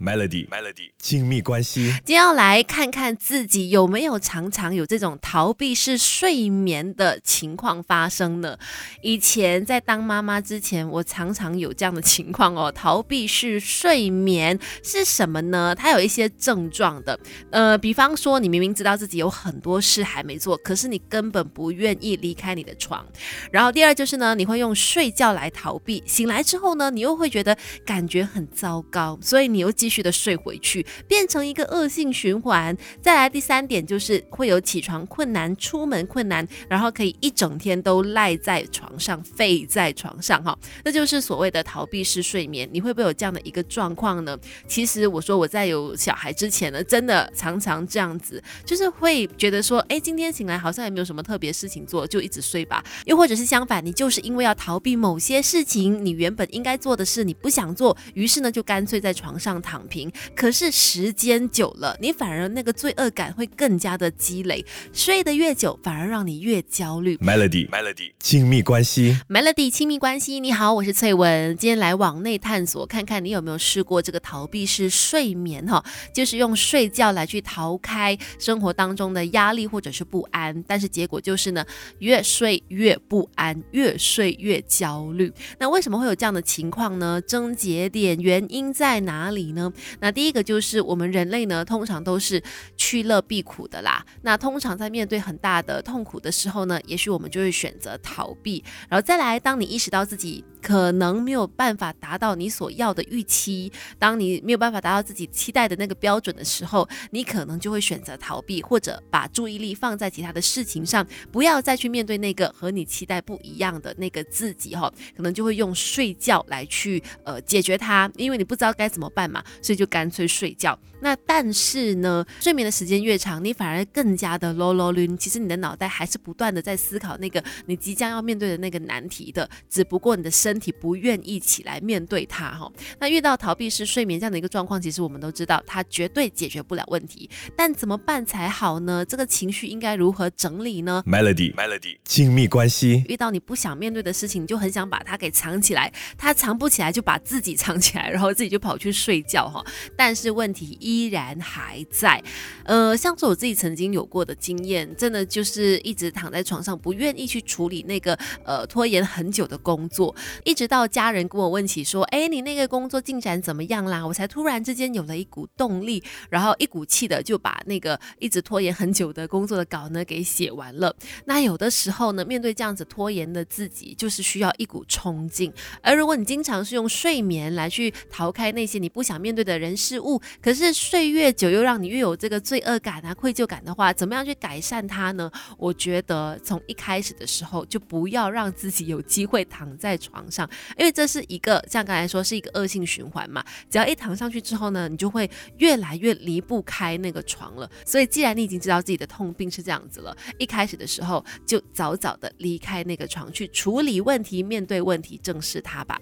Melody，Melody，亲密关系。今天要来看看自己有没有常常有这种逃避式睡眠的情况发生呢？以前在当妈妈之前，我常常有这样的情况哦。逃避式睡眠是什么呢？它有一些症状的，呃，比方说你明明知道自己有很多事还没做，可是你根本不愿意离开你的床。然后第二就是呢，你会用睡觉来逃避，醒来之后呢，你又会觉得感觉很糟糕，所以你又继续的睡回去，变成一个恶性循环。再来第三点就是会有起床困难、出门困难，然后可以一整天都赖在床上、废在床上，哈，那就是所谓的逃避式睡眠。你会不会有这样的一个状况呢？其实我说我在有小孩之前呢，真的常常这样子，就是会觉得说，哎，今天醒来好像也没有什么特别事情做，就一直睡吧。又或者是相反，你就是因为要逃避某些事情，你原本应该做的事你不想做，于是呢就干脆在床上躺平。可是时间久了，你反而那个罪恶感会更加的积累，睡得越久，反而让你越焦虑。Melody，Melody，亲密关系，Melody，亲密关系。你好，我是翠文，今天来往内探索，看看你有没有试过这个逃避式睡眠哈，就是用睡觉来去逃开生活当中的压力或者是不安，但是结果就是呢，越睡越不安，越睡越焦虑。那为什么会有这样的情况呢？症结点原因在哪里呢？那第一个就是我们人类呢，通常都是趋乐避苦的啦。那通常在面对很大的痛苦的时候呢，也许我们就会选择逃避。然后再来，当你意识到自己可能没有办法达到你所要的预期，当你没有办法达到自己期待的那个标准的时候，你可能就会选择逃避，或者把注意力放在其他的事情上，不要再去面对那个和你期待不一样的那个自己哈。可能就会用睡觉来去呃解决它，因为你不知道该怎么办嘛，所以就干脆睡觉。那但是呢，睡眠的时间越长，你反而更加的 low low 晕。其实你的脑袋还是不断的在思考那个你即将要面对的那个难题的，只不过你的身体不愿意起来面对它哈。那遇到逃避式睡眠这样的一个状况，其实我们都知道它绝对解决不了问题。但怎么办才好呢？这个情绪应该如何整理呢？Melody，Melody，亲密关系。遇到你不想面对的事情，你就很想把它给藏起来，它藏不起来就把自己藏起来，然后自己就跑去睡觉哈。但是问题。依然还在，呃，像是我自己曾经有过的经验，真的就是一直躺在床上，不愿意去处理那个呃拖延很久的工作，一直到家人跟我问起说，哎，你那个工作进展怎么样啦？我才突然之间有了一股动力，然后一股气的就把那个一直拖延很久的工作的稿呢给写完了。那有的时候呢，面对这样子拖延的自己，就是需要一股冲劲。而如果你经常是用睡眠来去逃开那些你不想面对的人事物，可是。睡越久，又让你越有这个罪恶感啊、愧疚感的话，怎么样去改善它呢？我觉得从一开始的时候就不要让自己有机会躺在床上，因为这是一个像刚才说是一个恶性循环嘛。只要一躺上去之后呢，你就会越来越离不开那个床了。所以既然你已经知道自己的痛病是这样子了，一开始的时候就早早的离开那个床，去处理问题、面对问题、正视它吧。